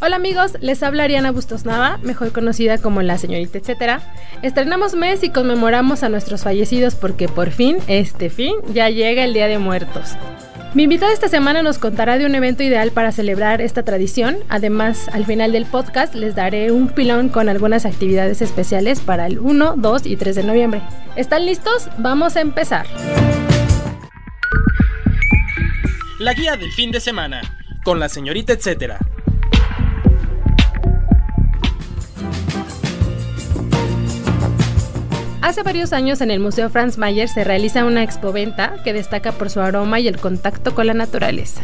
Hola amigos, les habla Ariana Bustos Nava, mejor conocida como la señorita etcétera. Estrenamos mes y conmemoramos a nuestros fallecidos porque por fin, este fin, ya llega el Día de Muertos. Mi invitada esta semana nos contará de un evento ideal para celebrar esta tradición. Además, al final del podcast les daré un pilón con algunas actividades especiales para el 1, 2 y 3 de noviembre. ¿Están listos? Vamos a empezar. La guía del fin de semana, con la señorita etcétera. Hace varios años en el Museo Franz Mayer se realiza una expoventa que destaca por su aroma y el contacto con la naturaleza.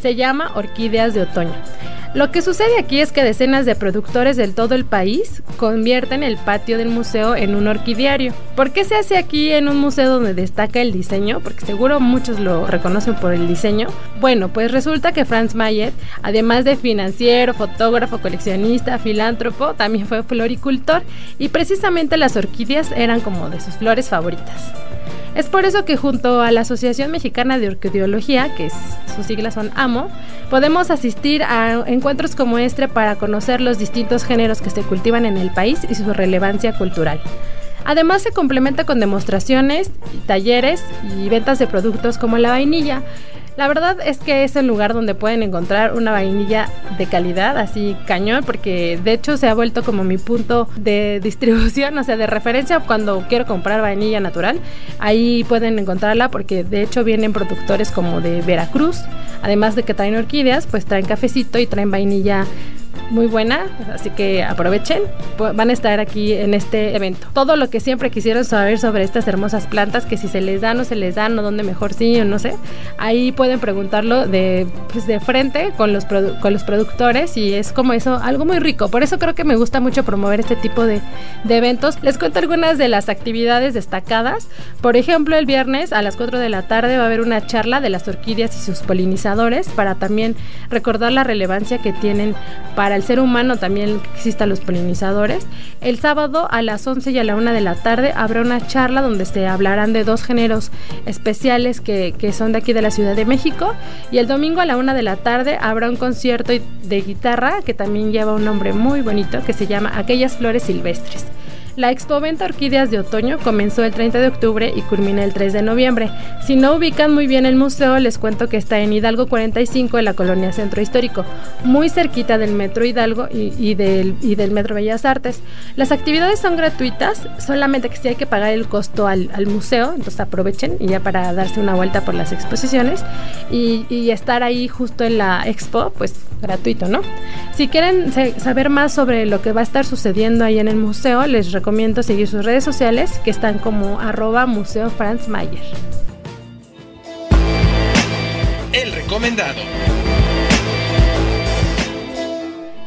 Se llama Orquídeas de Otoño. Lo que sucede aquí es que decenas de productores del todo el país convierten el patio del museo en un orquidiario. ¿Por qué se hace aquí en un museo donde destaca el diseño? Porque seguro muchos lo reconocen por el diseño. Bueno, pues resulta que Franz Mayer, además de financiero, fotógrafo, coleccionista, filántropo, también fue floricultor y precisamente las orquídeas eran como de sus flores favoritas. Es por eso que junto a la Asociación Mexicana de Orquideología, que sus siglas son AMO, podemos asistir a encuentros como este para conocer los distintos géneros que se cultivan en el país y su relevancia cultural. Además se complementa con demostraciones, talleres y ventas de productos como la vainilla, la verdad es que es el lugar donde pueden encontrar una vainilla de calidad, así cañón, porque de hecho se ha vuelto como mi punto de distribución, o sea, de referencia cuando quiero comprar vainilla natural. Ahí pueden encontrarla porque de hecho vienen productores como de Veracruz, además de que traen orquídeas, pues traen cafecito y traen vainilla muy buena, así que aprovechen, van a estar aquí en este evento. Todo lo que siempre quisieron saber sobre estas hermosas plantas, que si se les dan o se les dan o dónde mejor sí o no sé, ahí pueden preguntarlo de, pues de frente con los, con los productores y es como eso, algo muy rico. Por eso creo que me gusta mucho promover este tipo de, de eventos. Les cuento algunas de las actividades destacadas. Por ejemplo, el viernes a las 4 de la tarde va a haber una charla de las orquídeas y sus polinizadores para también recordar la relevancia que tienen para el ser humano también existan los polinizadores. El sábado a las 11 y a la 1 de la tarde habrá una charla donde se hablarán de dos géneros especiales que, que son de aquí de la Ciudad de México. Y el domingo a la 1 de la tarde habrá un concierto de guitarra que también lleva un nombre muy bonito que se llama Aquellas Flores Silvestres. La expoventa Orquídeas de Otoño comenzó el 30 de octubre y culmina el 3 de noviembre. Si no ubican muy bien el museo, les cuento que está en Hidalgo 45 en la colonia Centro Histórico, muy cerquita del Metro Hidalgo y, del, del Metro Bellas Artes. Las actividades son gratuitas, solamente que sí hay que pagar el costo al, museo, entonces aprovechen y ya para darse una vuelta por las exposiciones y, y estar ahí justo en la expo, pues gratuito, ¿no? Si quieren saber más sobre lo que va a estar sucediendo ahí en el museo, les recomiendo recomiendo seguir sus redes sociales que están como arroba Museo Franz. El recomendado.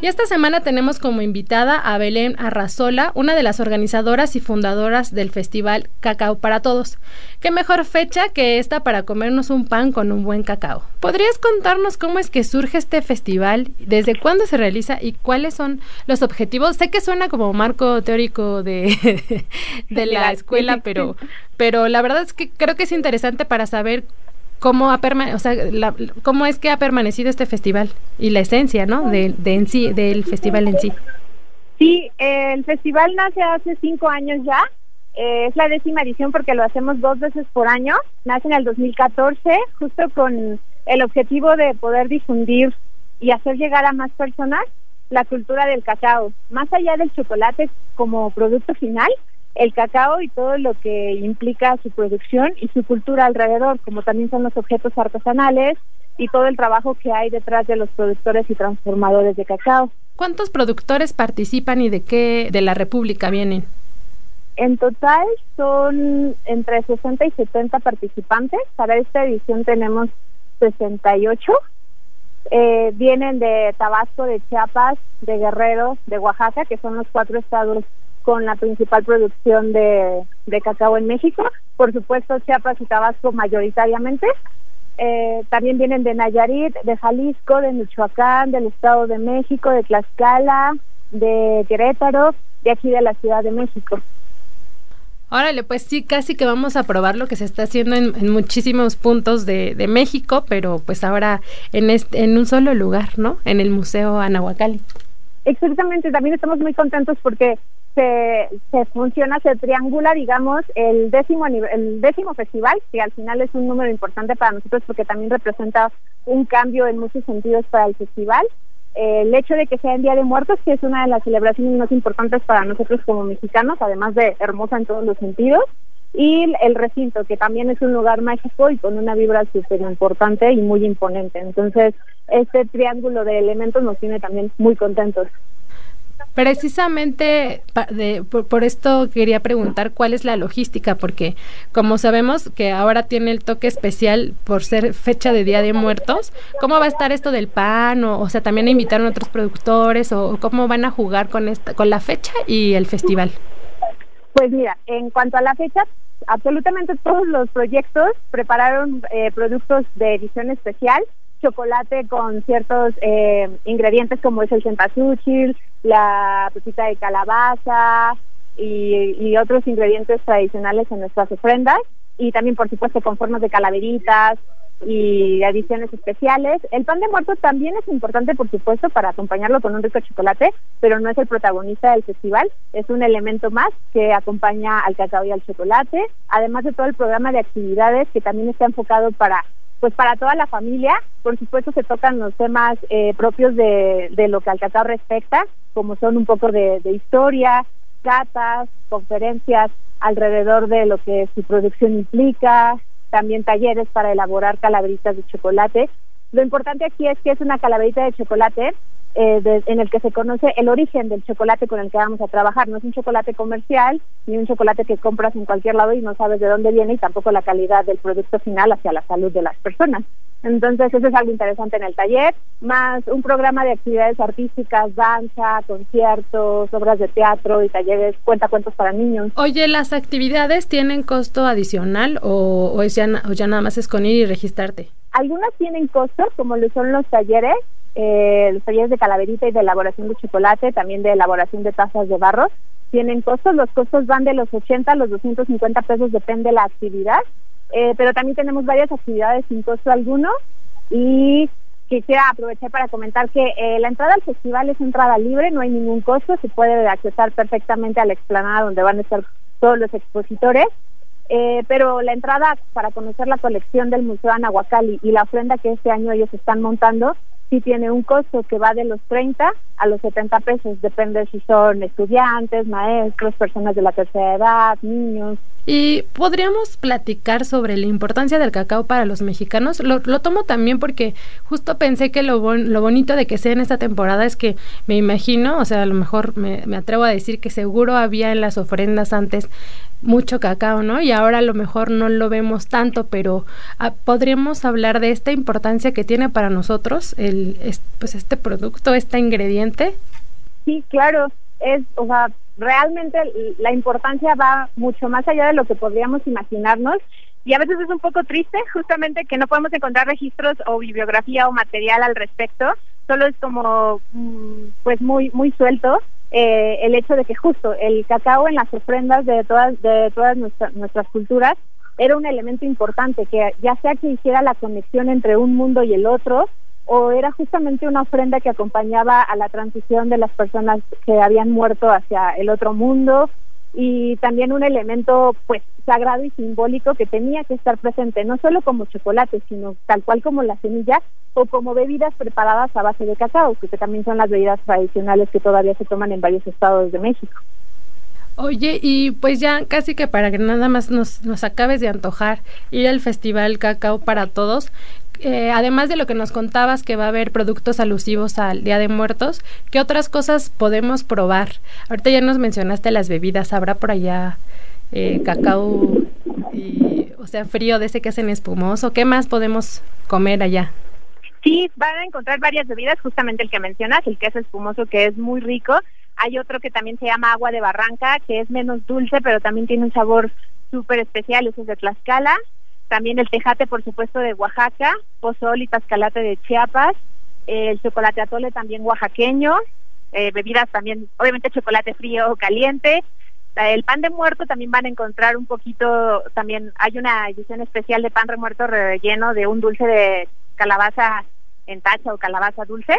Y esta semana tenemos como invitada a Belén Arrazola, una de las organizadoras y fundadoras del festival Cacao para Todos. ¿Qué mejor fecha que esta para comernos un pan con un buen cacao? ¿Podrías contarnos cómo es que surge este festival, desde cuándo se realiza y cuáles son los objetivos? Sé que suena como marco teórico de, de la escuela, pero, pero la verdad es que creo que es interesante para saber cómo, ha o sea, cómo es que ha permanecido este festival y la esencia, ¿no? De, de en sí, del festival en sí. Sí, el festival nace hace cinco años ya. Eh, es la décima edición porque lo hacemos dos veces por año. Nace en el 2014, justo con el objetivo de poder difundir y hacer llegar a más personas la cultura del cacao, más allá del chocolate como producto final, el cacao y todo lo que implica su producción y su cultura alrededor, como también son los objetos artesanales y todo el trabajo que hay detrás de los productores y transformadores de cacao. ¿Cuántos productores participan y de qué de la República vienen? En total son entre 60 y 70 participantes. Para esta edición tenemos 68 eh, vienen de Tabasco, de Chiapas, de Guerrero, de Oaxaca, que son los cuatro estados con la principal producción de, de cacao en México. Por supuesto, Chiapas y Tabasco mayoritariamente. Eh, también vienen de Nayarit, de Jalisco, de Michoacán, del Estado de México, de Tlaxcala, de Querétaro, de aquí de la Ciudad de México. Órale, pues sí, casi que vamos a probar lo que se está haciendo en, muchísimos puntos de, México, pero pues ahora en, este, en un solo lugar, ¿no? En el Museo Anahuacalli. Exactamente, también estamos muy contentos porque se, se funciona, se triangula, digamos, el décimo, el décimo festival, que al final es un número importante para nosotros porque también representa un cambio en muchos sentidos para el festival el hecho de que sea en Día de Muertos, que es una de las celebraciones más importantes para nosotros como mexicanos, además de hermosa en todos los sentidos, y el recinto, que también es un lugar mágico y con una vibra súper importante y muy imponente. Entonces, este triángulo de elementos nos tiene también muy contentos. Precisamente por, esto quería preguntar cuál es la logística, porque como sabemos que ahora tiene el toque especial por ser fecha de Día de Muertos, ¿cómo va a estar esto del pan? O, sea, también invitaron a otros productores o cómo van a jugar con esta, con la fecha y el festival. Pues mira, en cuanto a la fecha, absolutamente todos los proyectos prepararon eh, productos de edición especial chocolate con ciertos eh, ingredientes como es el cempasúchil, la pepita de calabaza y, otros ingredientes tradicionales en nuestras ofrendas y también por supuesto con formas de calaveritas y adiciones especiales. El pan de muerto también es importante por supuesto para acompañarlo con un rico chocolate, pero no es el protagonista del festival, es un elemento más que acompaña al cacao y al chocolate, además de todo el programa de actividades que también está enfocado para pues para toda la familia, por supuesto se tocan los temas eh, propios de, lo que al respecta, como son un poco de, historia, catas, conferencias alrededor de lo que su producción implica, también talleres para elaborar calaveritas de chocolate. Lo importante aquí es que es una calaverita de chocolate eh, en el que se conoce el origen del chocolate con el que vamos a trabajar. No es un chocolate comercial ni un chocolate que compras en cualquier lado y no sabes de dónde viene y tampoco la calidad del producto final hacia la salud de las personas. Entonces, eso es algo interesante en el taller, más un programa de actividades artísticas, danza, conciertos, obras de teatro y talleres, cuentacuentos para niños. Oye, ¿las actividades tienen costo adicional o, es ya, o ya nada más es con ir y registrarte? Algunas tienen costo, como lo son los talleres, eh, los talleres de calaverita y de elaboración de chocolate, también de elaboración de tazas de barro, tienen costos. Los costos van de los 80 a los 250 pesos, depende de la actividad. Eh, pero también tenemos varias actividades sin costo alguno. Y quisiera aprovechar para comentar que eh, la entrada al festival es entrada libre, no hay ningún costo, se puede accesar perfectamente a la explanada donde van a estar todos los expositores. Eh, pero la entrada para conocer la colección del Museo Anahuacalli y la ofrenda que este año ellos están montando sí tiene un costo que va de los 30 a los 70 pesos, depende si son estudiantes, maestros, personas de la tercera edad, niños. Y podríamos platicar sobre la importancia del cacao para los mexicanos. Lo, tomo también porque justo pensé que lo, lo bonito de que sea en esta temporada es que me imagino, o sea, a lo mejor me, me atrevo a decir que seguro había en las ofrendas antes mucho cacao, ¿no? Y ahora a lo mejor no lo vemos tanto, pero ah, podríamos hablar de esta importancia que tiene para nosotros el, pues este producto, este ingrediente. Sí, claro, es, o sea, realmente la importancia va mucho más allá de lo que podríamos imaginarnos. Y a veces es un poco triste justamente que no podemos encontrar registros o bibliografía o material al respecto, solo es como mm, pues muy muy suelto eh, el hecho de que justo el cacao en las ofrendas de todas, de todas nuestras culturas era un elemento importante, que ya sea que hiciera la conexión entre un mundo y el otro, o era justamente una ofrenda que acompañaba a la transición de las personas que habían muerto hacia el otro mundo, y también un elemento pues sagrado y simbólico que tenía que estar presente, no solo como chocolate, sino tal cual como la semilla o como bebidas preparadas a base de cacao, que también son las bebidas tradicionales que todavía se toman en varios estados de México. Oye, y pues ya casi que para que nada más nos, nos acabes de antojar ir al Festival Cacao para Todos, eh, además de lo que nos contabas que va a haber productos alusivos al Día de Muertos, ¿qué otras cosas podemos probar? Ahorita ya nos mencionaste las bebidas, ¿habrá por allá eh, cacao y, o sea, frío de ese que hacen espumoso? ¿Qué más podemos comer allá? Sí, van a encontrar varias bebidas, justamente el que mencionas, el queso espumoso que es muy rico. Hay otro que también se llama agua de barranca, que es menos dulce, pero también tiene un sabor súper especial, ese es de Tlaxcala. También el tejate, por supuesto, de Oaxaca, pozol y tascalate de Chiapas, el chocolate atole también oaxaqueño, eh, bebidas también, obviamente chocolate frío o caliente. El pan de muerto también van a encontrar un poquito, también hay una edición especial de pan de muerto relleno de un dulce de calabaza en tacha o calabaza dulce.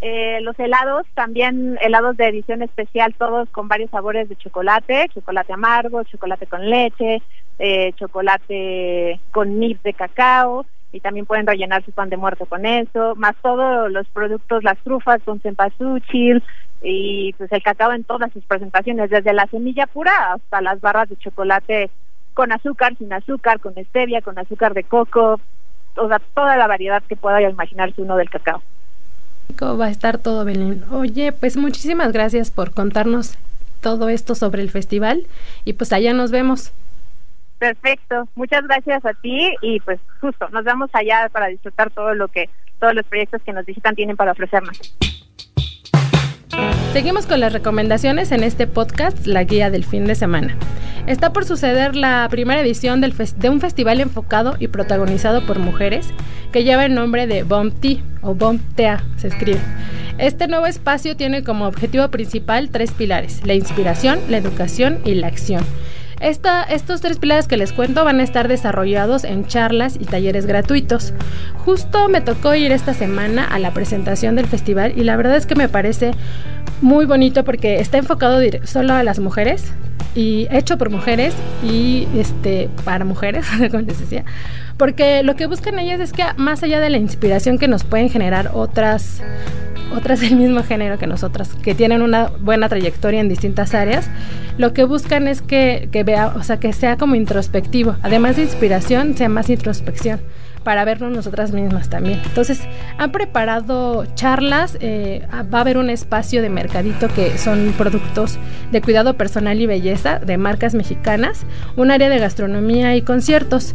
Eh, los helados, también helados de edición especial, todos con varios sabores de chocolate, chocolate amargo, chocolate con leche, eh, chocolate con nib de cacao, y también pueden rellenar su pan de muerto con eso, más todos los productos, las trufas con cempasúchil y pues el cacao en todas sus presentaciones, desde la semilla pura hasta las barras de chocolate con azúcar, sin azúcar, con stevia, con azúcar de coco, toda, toda la variedad que pueda imaginarse uno del cacao. Va a estar todo Belén. Oye, pues muchísimas gracias por contarnos todo esto sobre el festival y pues allá nos vemos. Perfecto, muchas gracias a ti y pues justo, nos vemos allá para disfrutar todo lo que, todos los proyectos que nos visitan tienen para ofrecernos. Seguimos con las recomendaciones en este podcast, la guía del fin de semana. Está por suceder la primera edición de un festival enfocado y protagonizado por mujeres que lleva el nombre de Bomb Tea o Bomb Tea, se escribe. Este nuevo espacio tiene como objetivo principal tres pilares, la inspiración, la educación y la acción estos tres pilares que les cuento van a estar desarrollados en charlas y talleres gratuitos. Justo me tocó ir esta semana a la presentación del festival y la verdad es que me parece muy bonito porque está enfocado solo a las mujeres y hecho por mujeres y este para mujeres, como les decía, porque lo que buscan ellas es que más allá de la inspiración que nos pueden generar otras otras del mismo género que nosotras, que tienen una buena trayectoria en distintas áreas, lo que buscan es que, vea, o sea, que sea como introspectivo, además de inspiración, sea más introspección para vernos nosotras mismas también. Entonces, han preparado charlas, eh, va a haber un espacio de mercadito que son productos de cuidado personal y belleza de marcas mexicanas, un área de gastronomía y conciertos.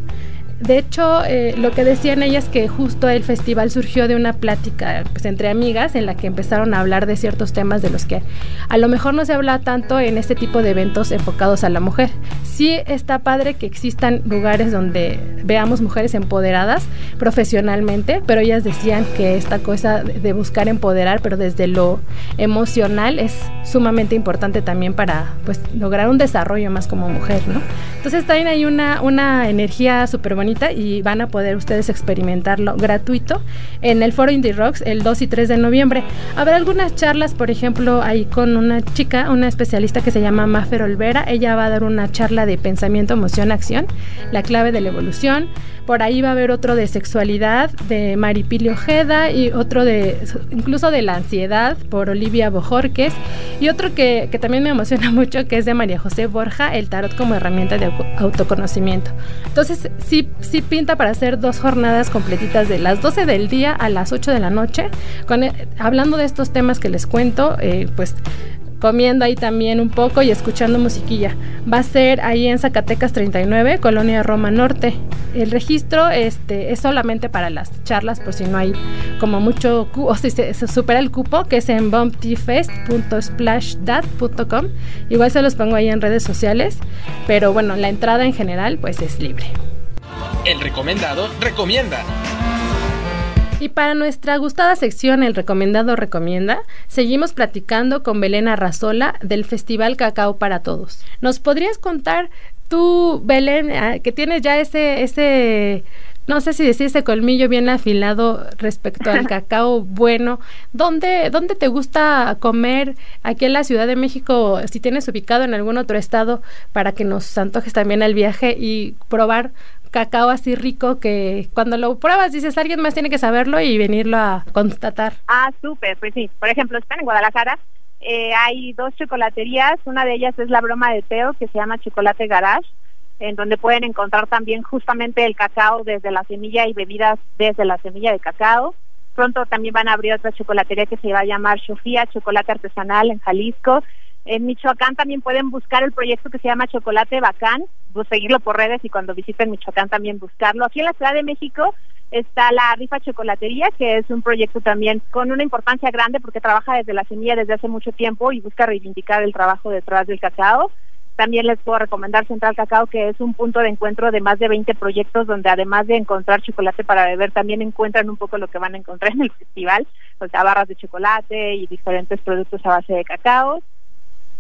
De hecho, eh, lo que decían ellas que justo el festival surgió de una plática pues, entre amigas en la que empezaron a hablar de ciertos temas de los que a lo mejor no se habla tanto en este tipo de eventos enfocados a la mujer. Sí está padre que existan lugares donde veamos mujeres empoderadas profesionalmente, pero ellas decían que esta cosa de buscar empoderar, pero desde lo emocional, es sumamente importante también para pues, lograr un desarrollo más como mujer, ¿no? Entonces también hay una, una energía súper bonita y van a poder ustedes experimentarlo gratuito en el foro Indie Rocks el 2 y 3 de noviembre. Habrá algunas charlas, por ejemplo, ahí con una chica, una especialista que se llama Mafer Olvera. Ella va a dar una charla de pensamiento, emoción, acción, la clave de la evolución. Por ahí va a haber otro de sexualidad de Maripili Ojeda y otro de incluso de la ansiedad por Olivia Bojorques y otro que, que también me emociona mucho que es de María José Borja, el tarot como herramienta de autoconocimiento. Entonces sí, sí pinta para hacer dos jornadas completitas de las 12 del día a las 8 de la noche, eh, hablando de estos temas que les cuento, eh, pues comiendo ahí también un poco y escuchando musiquilla. Va a ser ahí en Zacatecas 39, Colonia Roma Norte. El registro este, es solamente para las charlas, por si no hay como mucho, o si se, supera el cupo, que es en bumptfest.splashdad.com. Igual se los pongo ahí en redes sociales, pero bueno, la entrada en general pues es libre. El recomendado recomienda. Y para nuestra gustada sección El Recomendado Recomienda, seguimos platicando con Belén Arrazola del Festival Cacao para Todos. ¿Nos podrías contar tú, Belén, ah, que tienes ya ese, ese no sé si decir ese colmillo bien afilado respecto al cacao bueno. ¿Dónde, ¿Dónde te gusta comer aquí en la Ciudad de México? Si tienes ubicado en algún otro estado para que nos antojes también el viaje y probar cacao así rico que cuando lo pruebas dices alguien más tiene que saberlo y venirlo a constatar. Ah, súper, pues sí. Por ejemplo, están en Guadalajara. Eh, hay dos chocolaterías, una de ellas es la broma de Teo que se llama Chocolate Garage, en donde pueden encontrar también justamente el cacao desde la semilla y bebidas desde la semilla de cacao. Pronto también van a abrir otra chocolatería que se va a llamar Sofía Chocolate Artesanal en Jalisco. En Michoacán también pueden buscar el proyecto que se llama Chocolate Bacán, pues seguirlo por redes y cuando visiten Michoacán también buscarlo. Aquí en la Ciudad de México está la rifa chocolatería, que es un proyecto también con una importancia grande porque trabaja desde la semilla desde hace mucho tiempo y busca reivindicar el trabajo detrás del cacao. También les puedo recomendar Central Cacao, que es un punto de encuentro de más de 20 proyectos donde además de encontrar chocolate para beber, también encuentran un poco lo que van a encontrar en el festival, o sea, barras de chocolate y diferentes productos a base de cacao.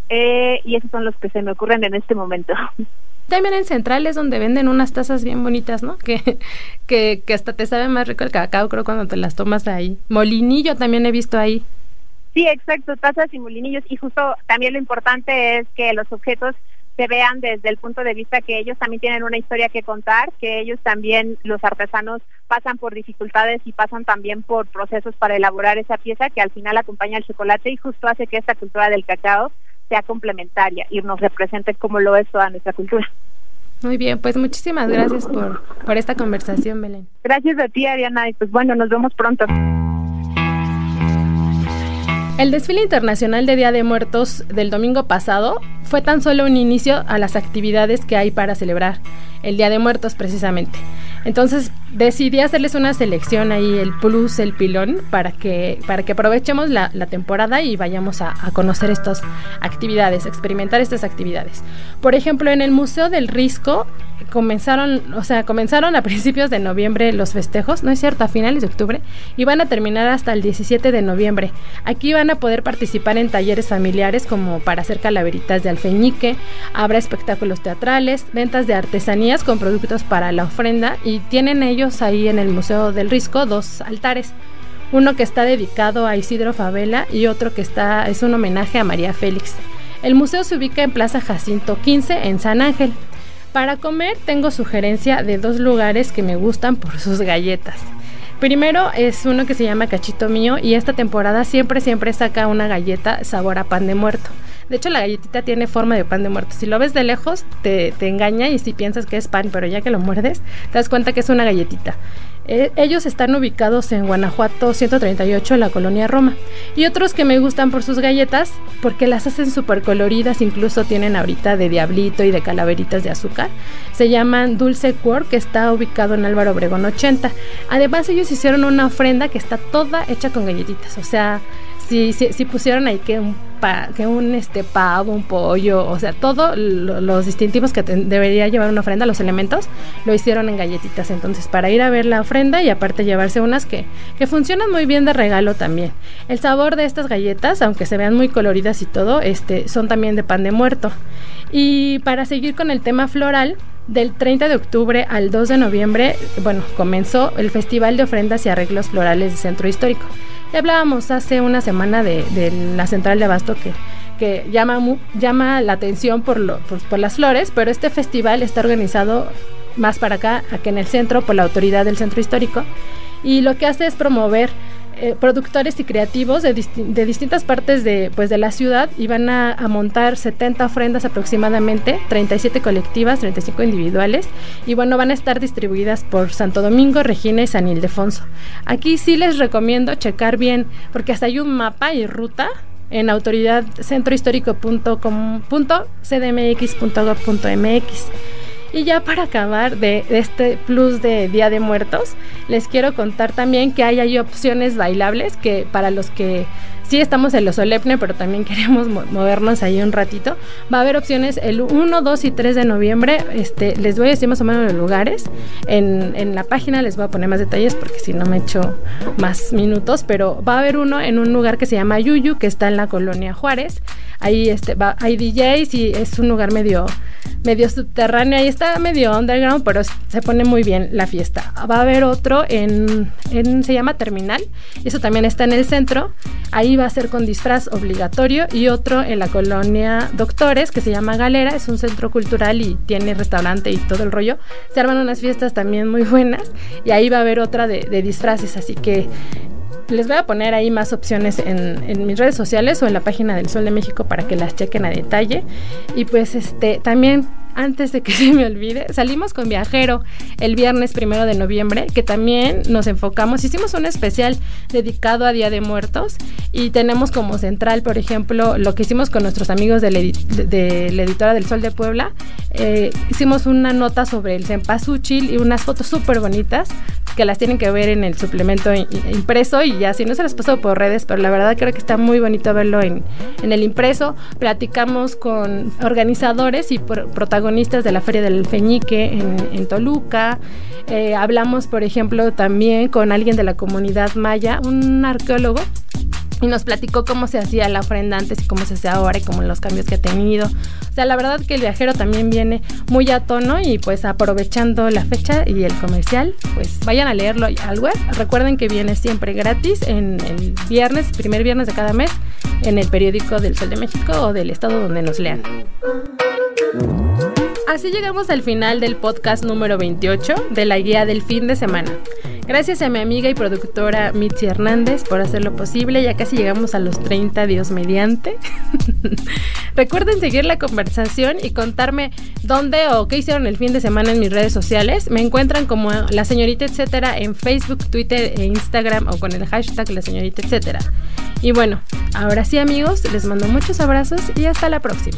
Eh, y esos son los que se me ocurren en este momento. También en Central es donde venden unas tazas bien bonitas, ¿no? Que, que, que hasta te sabe más rico el cacao, creo, cuando te las tomas ahí. Molinillo también he visto ahí. Sí, exacto, tazas y molinillos. Y justo también lo importante es que los objetos se vean desde el punto de vista que ellos también tienen una historia que contar, que ellos también, los artesanos, pasan por dificultades y pasan también por procesos para elaborar esa pieza que al final acompaña el chocolate y justo hace que esta cultura del cacao sea complementaria y nos represente como lo es toda nuestra cultura. Muy bien, pues muchísimas gracias por, por esta conversación, Belén. Gracias a ti, Ariana, y pues bueno, nos vemos pronto. El desfile internacional de Día de Muertos del domingo pasado fue tan solo un inicio a las actividades que hay para celebrar el Día de Muertos precisamente. Entonces decidí hacerles una selección ahí, el plus, el pilón, para que, para que aprovechemos la, temporada y vayamos a, conocer estas actividades, experimentar estas actividades. Por ejemplo, en el Museo del Risco comenzaron, o sea, comenzaron a principios de noviembre los festejos, no es cierto, a finales de octubre, y van a terminar hasta el 17 de noviembre. Aquí van a poder participar en talleres familiares como para hacer calaveritas de alfeñique, habrá espectáculos teatrales, ventas de artesanías con productos para la ofrenda y tienen ellos ahí en el Museo del Risco dos altares. Uno que está dedicado a Isidro Favela y otro que está es un homenaje a María Félix. El museo se ubica en Plaza Jacinto 15 en San Ángel. Para comer tengo sugerencia de dos lugares que me gustan por sus galletas. Primero es uno que se llama Cachito Mío y esta temporada siempre siempre saca una galleta sabor a pan de muerto. De hecho, la galletita tiene forma de pan de muerto. Si lo ves de lejos, te, engaña y si piensas que es pan, pero ya que lo muerdes, te das cuenta que es una galletita. Eh, ellos están ubicados en Guanajuato 138, la colonia Roma. Y otros que me gustan por sus galletas, porque las hacen súper coloridas, incluso tienen ahorita de diablito y de calaveritas de azúcar. Se llaman Dulce Cuor, que está ubicado en Álvaro Obregón 80. Además, ellos hicieron una ofrenda que está toda hecha con galletitas. O sea, si, si, pusieron ahí que un, que un este pavo, un pollo, o sea, todos los distintivos que debería llevar una ofrenda, los elementos, lo hicieron en galletitas. Entonces, para ir a ver la ofrenda y aparte llevarse unas que, que funcionan muy bien de regalo también. El sabor de estas galletas, aunque se vean muy coloridas y todo, este, son también de pan de muerto. Y para seguir con el tema floral, del 30 de octubre al 2 de noviembre, bueno, comenzó el Festival de Ofrendas y Arreglos Florales de Centro Histórico. Ya hablábamos hace una semana de, la central de abasto que, llama, llama la atención por, las flores, pero este festival está organizado más para acá, aquí en el centro, por la autoridad del centro histórico, y lo que hace es promover eh, productores y creativos de, distintas partes de, pues, de la ciudad y van a, montar 70 ofrendas aproximadamente, 37 colectivas, 35 individuales y bueno, van a estar distribuidas por Santo Domingo, Regina y San Ildefonso. Aquí sí les recomiendo checar bien porque hasta hay un mapa y ruta en autoridadcentrohistórico.com.cdmx.gov.mx. Y ya para acabar de, este plus de Día de Muertos, les quiero contar también que hay, hay opciones bailables que para los que sí estamos en lo solemne, pero también queremos movernos ahí un ratito. Va a haber opciones el 1, 2 y 3 de noviembre. Este, les voy a decir más o menos los lugares. En, en la página les voy a poner más detalles porque si no me echo más minutos. Pero va a haber uno en un lugar que se llama Yuyu, que está en la colonia Juárez. Ahí este, hay DJs y es un lugar medio medio subterráneo, ahí está medio underground, pero se pone muy bien la fiesta. Va a haber otro en, se llama Terminal, eso también está en el centro, ahí va a ser con disfraz obligatorio y otro en la colonia Doctores que se llama Galera, es un centro cultural y tiene restaurante y todo el rollo. Se arman unas fiestas también muy buenas y ahí va a haber otra de, de disfraces, así que les voy a poner ahí más opciones en, mis redes sociales o en la página del Sol de México para que las chequen a detalle. Y pues este también antes de que se me olvide, salimos con Viajero el viernes primero de noviembre, que también nos enfocamos, hicimos un especial dedicado a Día de Muertos y tenemos como central, por ejemplo, lo que hicimos con nuestros amigos de, la editora del Sol de Puebla. Eh, hicimos una nota sobre el cempasúchil y unas fotos súper bonitas que las tienen que ver en el suplemento impreso y ya si no se las paso por redes, pero la verdad creo que está muy bonito verlo en, en el impreso. Platicamos con organizadores y protagonistas de la Feria del Feñique en, Toluca. Eh, hablamos, por ejemplo, también con alguien de la comunidad maya, un arqueólogo y nos platicó cómo se hacía la ofrenda antes y cómo se hace ahora y cómo los cambios que ha tenido. O sea, la verdad que el viajero también viene muy a tono y pues aprovechando la fecha y el comercial, pues vayan a leerlo al web. Recuerden que viene siempre gratis en el viernes, primer viernes de cada mes, en el periódico del Sol de México o del estado donde nos lean. Así llegamos al final del podcast número 28 de la guía del fin de semana. Gracias a mi amiga y productora Mitzi Hernández por hacerlo posible. Ya casi llegamos a los 30, Dios mediante. Recuerden seguir la conversación y contarme dónde o qué hicieron el fin de semana en mis redes sociales. Me encuentran como la señorita etcétera en Facebook, Twitter e Instagram o con el hashtag la señorita etcétera. Y bueno, ahora sí amigos, les mando muchos abrazos y hasta la próxima.